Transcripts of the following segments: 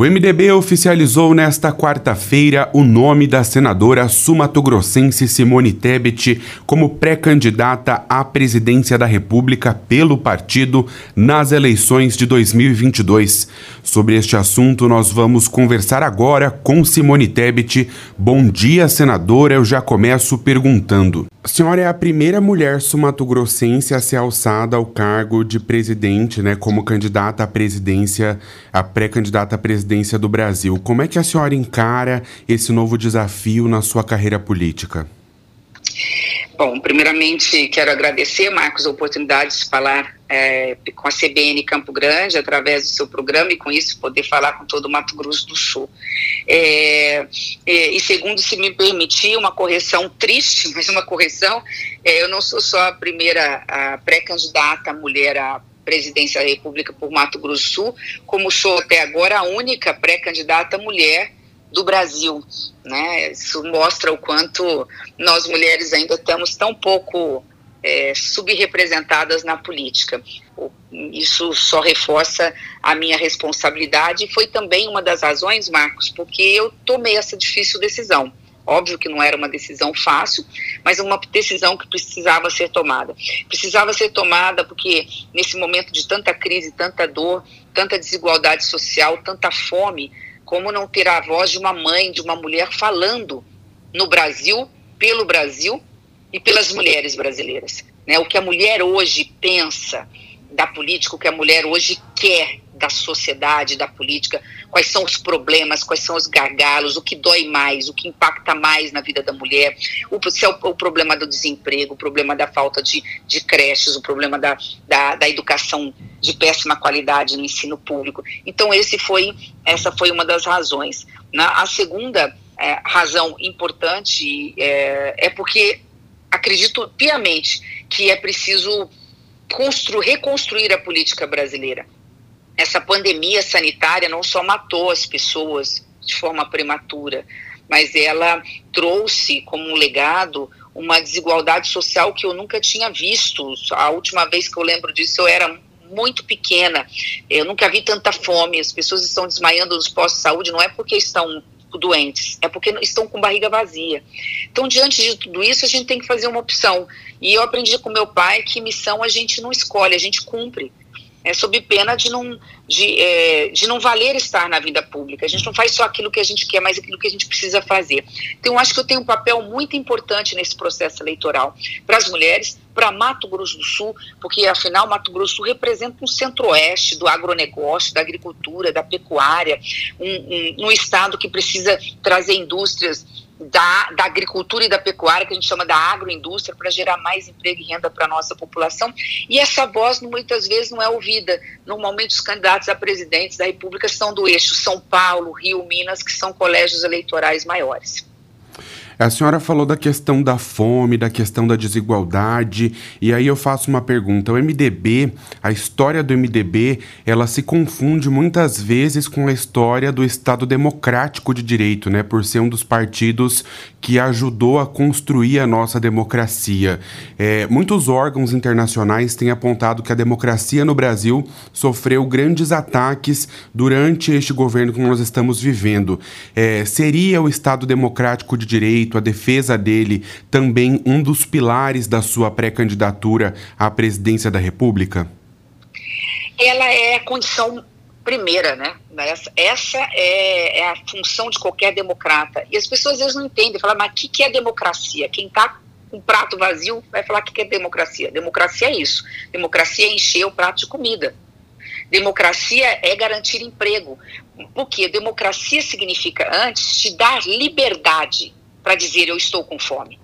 O MDB oficializou nesta quarta-feira o nome da senadora sumatogrossense Simone Tebet como pré-candidata à presidência da República pelo partido nas eleições de 2022. Sobre este assunto, nós vamos conversar agora com Simone Tebet. Bom dia, senadora. Eu já começo perguntando. A senhora é a primeira mulher sumatogrossense a ser alçada ao cargo de presidente, né, como candidata à presidência, a pré-candidata à presidência do Brasil. Como é que a senhora encara esse novo desafio na sua carreira política? Bom, primeiramente quero agradecer, Marcos, a oportunidade de falar é, com a CBN Campo Grande, através do seu programa, e com isso poder falar com todo o Mato Grosso do Sul. É, é, e segundo, se me permitir, uma correção triste, mas uma correção, eu não sou só a primeira pré-candidata mulher à presidência da República por Mato Grosso do Sul, como sou até agora a única pré-candidata mulher do Brasil. Né? Isso mostra o quanto nós mulheres ainda estamos tão pouco é, subrepresentadas na política. Isso só reforça a minha responsabilidade e foi também uma das razões, Marcos, porque eu tomei essa difícil decisão. Óbvio que não era uma decisão fácil, mas uma decisão que precisava ser tomada. Precisava ser tomada porque, nesse momento de tanta crise, tanta dor, tanta desigualdade social, tanta fome, como não ter a voz de uma mãe, de uma mulher falando no Brasil, pelo Brasil e pelas mulheres brasileiras? Né? O que a mulher hoje pensa da política, o que a mulher hoje quer da sociedade, da política, quais são os problemas, quais são os gargalos, o que dói mais, o que impacta mais na vida da mulher, o, se é o, o problema do desemprego, o problema da falta de, de creches, o problema da, da, da, educação de péssima qualidade no ensino público. Então, esse foi, essa foi uma das razões. Na, a segunda é, razão importante é, é porque acredito piamente que é preciso construir, reconstruir a política brasileira essa pandemia sanitária não só matou as pessoas de forma prematura, mas ela trouxe como um legado uma desigualdade social que eu nunca tinha visto. A última vez que eu lembro disso eu era muito pequena. Eu nunca vi tanta fome. As pessoas estão desmaiando nos postos de saúde não é porque estão doentes, é porque estão com barriga vazia. Então, diante de tudo isso, a gente tem que fazer uma opção. E eu aprendi com meu pai que missão a gente não escolhe, a gente cumpre é, sob pena de não, de, é, de não valer estar na vida pública. A gente não faz só aquilo que a gente quer, mas aquilo que a gente precisa fazer. Então, acho que eu tenho um papel muito importante nesse processo eleitoral para as mulheres, para Mato Grosso do Sul, porque afinal Mato Grosso do Sul representa um centro-oeste do agronegócio, da agricultura, da pecuária, um, um, um estado que precisa trazer indústrias da, da agricultura e da pecuária, que a gente chama da agroindústria, para gerar mais emprego e renda para a nossa população. E essa voz muitas vezes não é ouvida. Normalmente os candidatos a presidentes da República são do eixo São Paulo, Rio, Minas, que são colégios eleitorais maiores. A senhora falou da questão da fome, da questão da desigualdade, e aí eu faço uma pergunta. O MDB, a história do MDB, ela se confunde muitas vezes com a história do Estado Democrático de Direito, né? Por ser um dos partidos que ajudou a construir a nossa democracia. É, muitos órgãos internacionais têm apontado que a democracia no Brasil sofreu grandes ataques durante este governo que nós estamos vivendo. É, seria o Estado Democrático de Direito a defesa dele, também um dos pilares da sua pré-candidatura à presidência da República? Ela é a condição primeira, né? Essa, essa é, é, a função de qualquer democrata. E as pessoas às vezes não entendem, falam, mas o que, que é democracia? Quem está com um prato vazio vai falar o que, que é democracia. Democracia é isso. Democracia é encher o prato de comida. Democracia é garantir emprego. Porque democracia significa, antes, te dar liberdade para dizer eu estou com fome.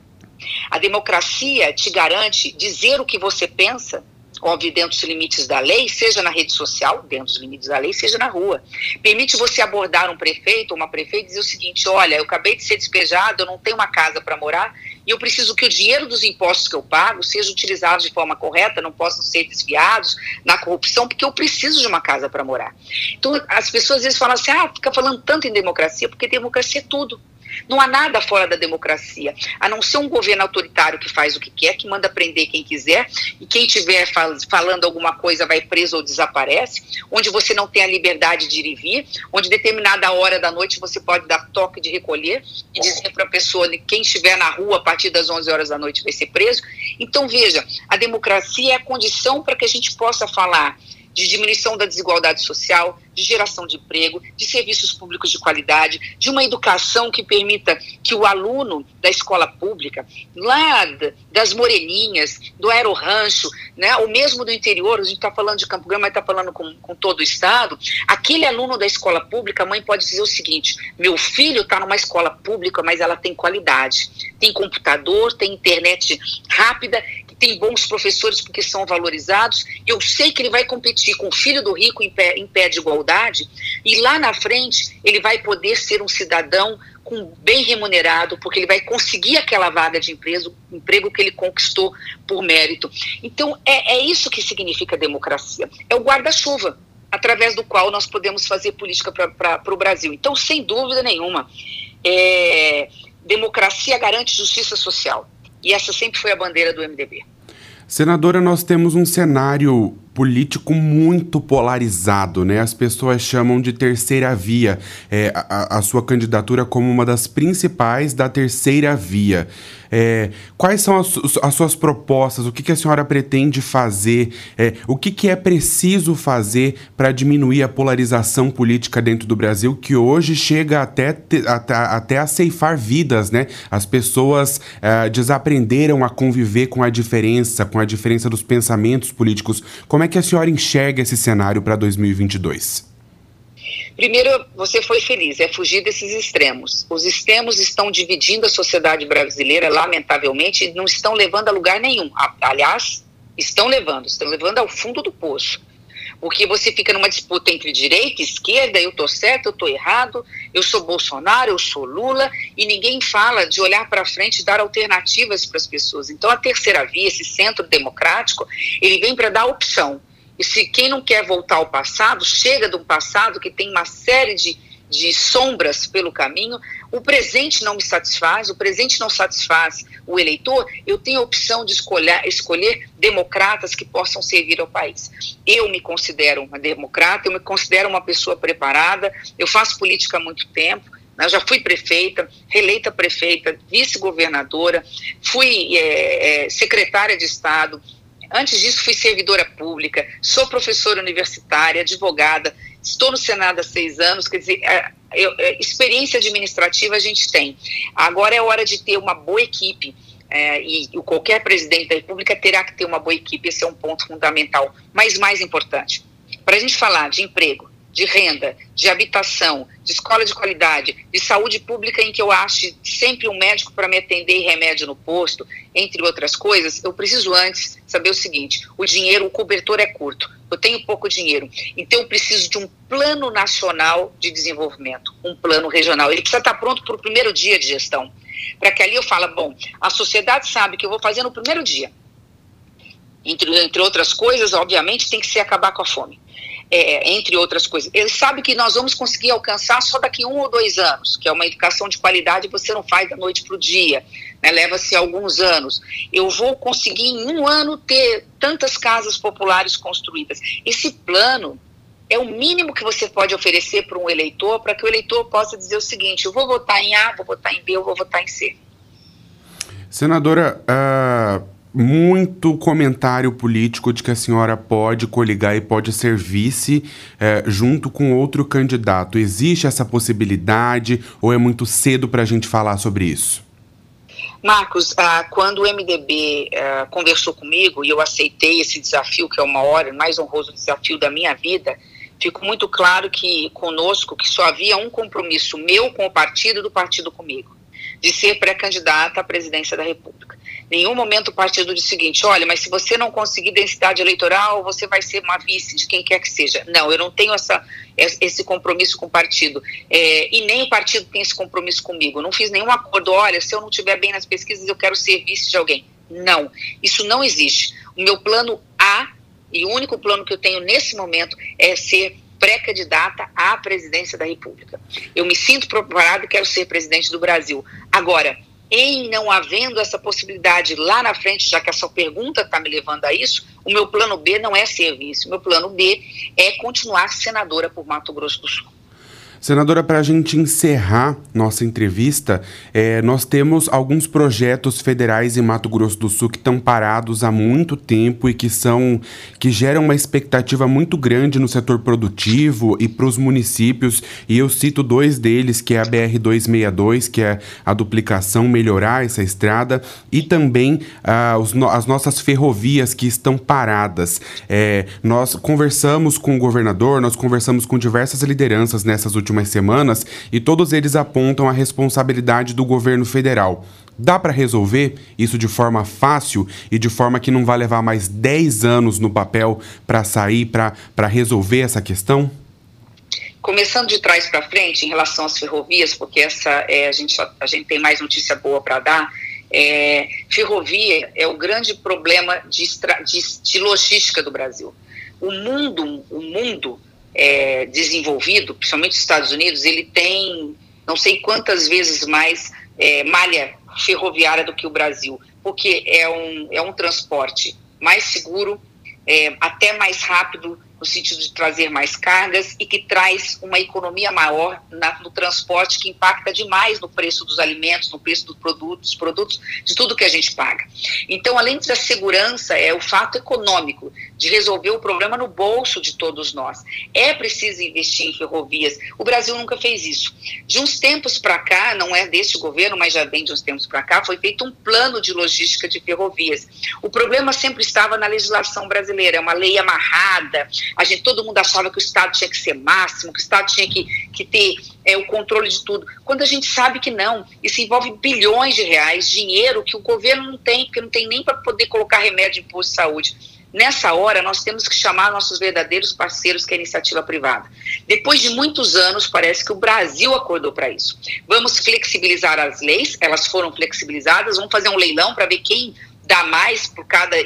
A democracia te garante dizer o que você pensa, óbvio, dentro dos limites da lei, seja na rede social, dentro dos limites da lei, seja na rua. Permite você abordar um prefeito ou uma prefeita e dizer o seguinte: olha, eu acabei de ser despejado, eu não tenho uma casa para morar e eu preciso que o dinheiro dos impostos que eu pago seja utilizado de forma correta, não possam ser desviados na corrupção, porque eu preciso de uma casa para morar. Então, as pessoas às vezes falam assim: ah, fica falando tanto em democracia, porque democracia é tudo. Não há nada fora da democracia, a não ser um governo autoritário que faz o que quer, que manda prender quem quiser, e quem estiver fal falando alguma coisa vai preso ou desaparece, onde você não tem a liberdade de ir e vir, onde determinada hora da noite você pode dar toque de recolher e dizer para a pessoa que quem estiver na rua a partir das 11 horas da noite vai ser preso. Então, veja, a democracia é a condição para que a gente possa falar de diminuição da desigualdade social, de geração de emprego, de serviços públicos de qualidade, de uma educação que permita que o aluno da escola pública, lá das Moreninhas, do Aerorancho, né, ou mesmo do interior, a gente está falando de Campo Grande, mas está falando com, com todo o Estado, aquele aluno da escola pública, a mãe pode dizer o seguinte: meu filho está numa escola pública, mas ela tem qualidade, tem computador, tem internet rápida tem bons professores porque são valorizados. Eu sei que ele vai competir com o filho do rico em pé, em pé de igualdade, e lá na frente ele vai poder ser um cidadão com bem remunerado, porque ele vai conseguir aquela vaga de emprego, emprego que ele conquistou por mérito. Então, é, é isso que significa democracia. É o guarda-chuva através do qual nós podemos fazer política para o Brasil. Então, sem dúvida nenhuma, é, democracia garante justiça social. E essa sempre foi a bandeira do MDB. Senadora, nós temos um cenário político muito polarizado, né? As pessoas chamam de terceira via é, a, a, sua candidatura como uma das principais da terceira via. É, quais são as, as, suas propostas? O que, que, a senhora pretende fazer? É, o que, que é preciso fazer para diminuir a polarização política dentro do Brasil, que hoje chega até, até, até a ceifar vidas, né? As pessoas é, desaprenderam a conviver com a diferença, com a diferença dos pensamentos políticos. Como é é que a senhora enxerga esse cenário para 2022? Primeiro, você foi feliz, é fugir desses extremos. Os extremos estão dividindo a sociedade brasileira, lamentavelmente, e não estão levando a lugar nenhum. Aliás, estão levando, estão levando ao fundo do poço. Porque você fica numa disputa entre direita e esquerda, eu estou certo, eu estou errado, eu sou Bolsonaro, eu sou Lula, e ninguém fala de olhar para frente e dar alternativas para as pessoas. Então, a terceira via, esse centro democrático, ele vem para dar opção. E se quem não quer voltar ao passado, chega de um passado que tem uma série de de sombras pelo caminho, o presente não me satisfaz, o presente não satisfaz o eleitor, eu tenho a opção de escolher, escolher democratas que possam servir ao país. Eu me considero uma democrata, eu me considero uma pessoa preparada, eu faço política há muito tempo, né, eu já fui prefeita, reeleita prefeita, vice-governadora, fui é, é, secretária de Estado, Antes disso, fui servidora pública, sou professora universitária, advogada, estou no Senado há seis anos, quer dizer, é, é, experiência administrativa a gente tem. Agora é hora de ter uma boa equipe. É, e, e qualquer presidente da República terá que ter uma boa equipe, esse é um ponto fundamental. Mas mais importante, para a gente falar de emprego, de renda, de habitação, de escola de qualidade, de saúde pública em que eu ache sempre um médico para me atender e remédio no posto, entre outras coisas, eu preciso antes saber o seguinte: o dinheiro, o cobertor é curto, eu tenho pouco dinheiro, então eu preciso de um plano nacional de desenvolvimento, um plano regional. Ele precisa estar pronto para o primeiro dia de gestão, para que ali eu fale, bom, a sociedade sabe que eu vou fazer no primeiro dia. Entre, entre outras coisas, obviamente, tem que ser acabar com a fome é, entre outras coisas. Ele sabe que nós vamos conseguir alcançar só daqui um ou dois anos, que é uma educação de qualidade você não faz da noite para o dia, né, leva-se alguns anos. Eu vou conseguir em um ano ter tantas casas populares construídas. Esse plano é o mínimo que você pode oferecer para um eleitor, para que o eleitor possa dizer o seguinte: eu vou votar em A, vou votar em B, eu vou votar em C. Senadora, uh muito comentário político de que a senhora pode coligar e pode ser vice é, junto com outro candidato. Existe essa possibilidade ou é muito cedo para a gente falar sobre isso? Marcos, ah, quando o MDB ah, conversou comigo e eu aceitei esse desafio, que é o maior e mais honroso desafio da minha vida, ficou muito claro que conosco que só havia um compromisso meu com o partido do partido comigo, de ser pré-candidata à presidência da República nenhum momento o partido disse o seguinte: olha, mas se você não conseguir densidade eleitoral, você vai ser uma vice de quem quer que seja. Não, eu não tenho essa, esse compromisso com o partido. É, e nem o partido tem esse compromisso comigo. Não fiz nenhum acordo. Olha, se eu não estiver bem nas pesquisas, eu quero ser vice de alguém. Não, isso não existe. O meu plano A, e o único plano que eu tenho nesse momento, é ser pré-candidata à presidência da República. Eu me sinto preparado e quero ser presidente do Brasil. Agora, em não havendo essa possibilidade lá na frente, já que a sua pergunta está me levando a isso, o meu plano B não é ser vice, o meu plano B é continuar senadora por Mato Grosso do Sul. Senadora, para a gente encerrar nossa entrevista, é, nós temos alguns projetos federais em Mato Grosso do Sul que estão parados há muito tempo e que são que geram uma expectativa muito grande no setor produtivo e para os municípios. E eu cito dois deles, que é a BR 262, que é a duplicação, melhorar essa estrada, e também ah, os, as nossas ferrovias que estão paradas. É, nós conversamos com o governador, nós conversamos com diversas lideranças nessas últimas últimas semanas e todos eles apontam a responsabilidade do governo federal. Dá para resolver isso de forma fácil e de forma que não vai levar mais 10 anos no papel para sair, para resolver essa questão? Começando de trás para frente, em relação às ferrovias, porque essa é, a, gente, a gente tem mais notícia boa para dar. É, ferrovia é o grande problema de, de, de logística do Brasil. O mundo, o mundo é, desenvolvido, principalmente os Estados Unidos, ele tem não sei quantas vezes mais é, malha ferroviária do que o Brasil, porque é um, é um transporte mais seguro, é, até mais rápido, no sentido de trazer mais cargas e que traz uma economia maior na, no transporte que impacta demais no preço dos alimentos, no preço dos produtos, produtos, de tudo que a gente paga. Então, além da segurança, é o fato econômico de resolver o problema no bolso de todos nós. É preciso investir em ferrovias. O Brasil nunca fez isso. De uns tempos para cá, não é deste governo, mas já vem de uns tempos para cá, foi feito um plano de logística de ferrovias. O problema sempre estava na legislação brasileira, é uma lei amarrada, a gente, todo mundo achava que o Estado tinha que ser máximo, que o Estado tinha que, que ter é, o controle de tudo. Quando a gente sabe que não, isso envolve bilhões de reais, dinheiro que o governo não tem, porque não tem nem para poder colocar remédio de imposto de saúde. Nessa hora, nós temos que chamar nossos verdadeiros parceiros, que é a iniciativa privada. Depois de muitos anos, parece que o Brasil acordou para isso. Vamos flexibilizar as leis, elas foram flexibilizadas, vamos fazer um leilão para ver quem dá mais por cada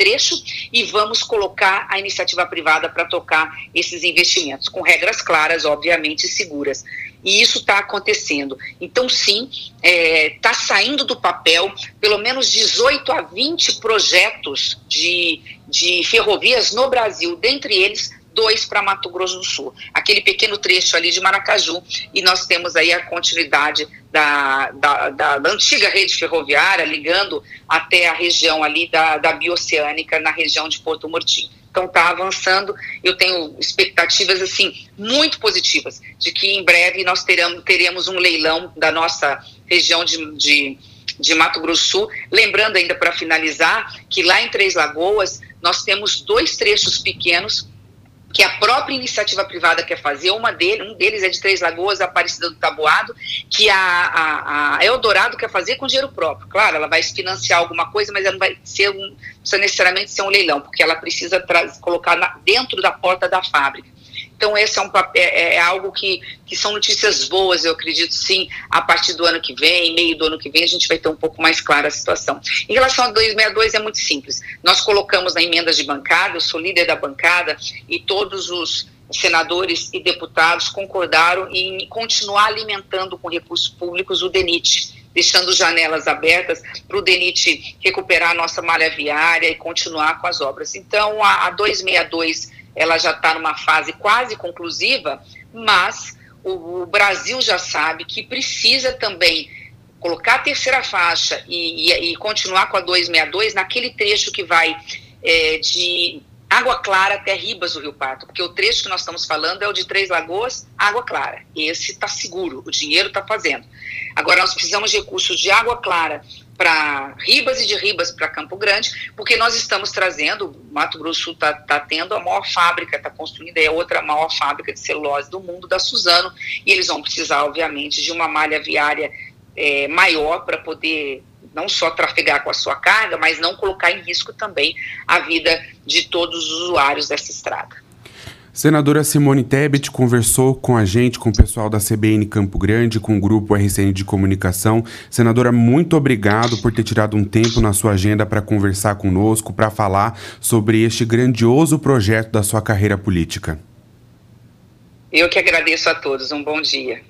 trecho e vamos colocar a iniciativa privada para tocar esses investimentos, com regras claras, obviamente, seguras. E isso está acontecendo. Então, sim, está é, tá saindo do papel pelo menos 18 a 20 projetos de, de ferrovias no Brasil, dentre eles dois para Mato Grosso do Sul, aquele pequeno trecho ali de Maracaju, e nós temos aí a continuidade da, da, da, da antiga rede ferroviária, ligando até a região ali da, da Bioceânica, na região de Porto Murtinho. Então está avançando, eu tenho expectativas assim muito positivas de que em breve nós teremos, teremos um leilão da nossa região de, de, de Mato Grosso Sul. Lembrando ainda para finalizar que lá em Três Lagoas nós temos dois trechos pequenos que a própria iniciativa privada quer fazer, uma dele, um deles é de Três Lagoas, Aparecida do Taboado, que a, a, a, Eldorado quer fazer com dinheiro próprio. Claro, ela vai financiar alguma coisa, mas ela não vai ser um, precisa necessariamente ser um leilão, porque ela precisa colocar na, dentro da porta da fábrica. Então, esse é, um, é, é, algo que, que são notícias boas, eu acredito sim, a partir do ano que vem, meio do ano que vem, a gente vai ter um pouco mais clara a situação. Em relação a 262, é muito simples. Nós colocamos na emenda de bancada, eu sou líder da bancada, e todos os senadores e deputados concordaram em continuar alimentando com recursos públicos o DENIT, deixando janelas abertas para o DENIT recuperar a nossa malha viária e continuar com as obras. Então, a, a 262 ela já está numa fase quase conclusiva, mas o, o, Brasil já sabe que precisa também colocar a terceira faixa e, e, e continuar com a 262 naquele trecho que vai é, de Água Clara até Ribas do Rio Pato, porque o trecho que nós estamos falando é o de Três Lagoas, Água Clara. Esse está seguro, o dinheiro está fazendo. Agora, nós precisamos de recursos de Água Clara para Ribas e de Ribas para Campo Grande, porque nós estamos trazendo, Mato Grosso está tá tendo a maior fábrica, está construindo, é outra maior fábrica de celulose do mundo, da Suzano, e eles vão precisar, obviamente, de uma malha viária é, maior para poder não só trafegar com a sua carga, mas não colocar em risco também a vida de todos os usuários dessa estrada. Senadora Simone Tebet conversou com a gente, com o pessoal da CBN Campo Grande, com o grupo RCN de Comunicação. Senadora, muito obrigado por ter tirado um tempo na sua agenda para conversar conosco, para falar sobre este grandioso projeto da sua carreira política. Eu que agradeço a todos. Um bom dia.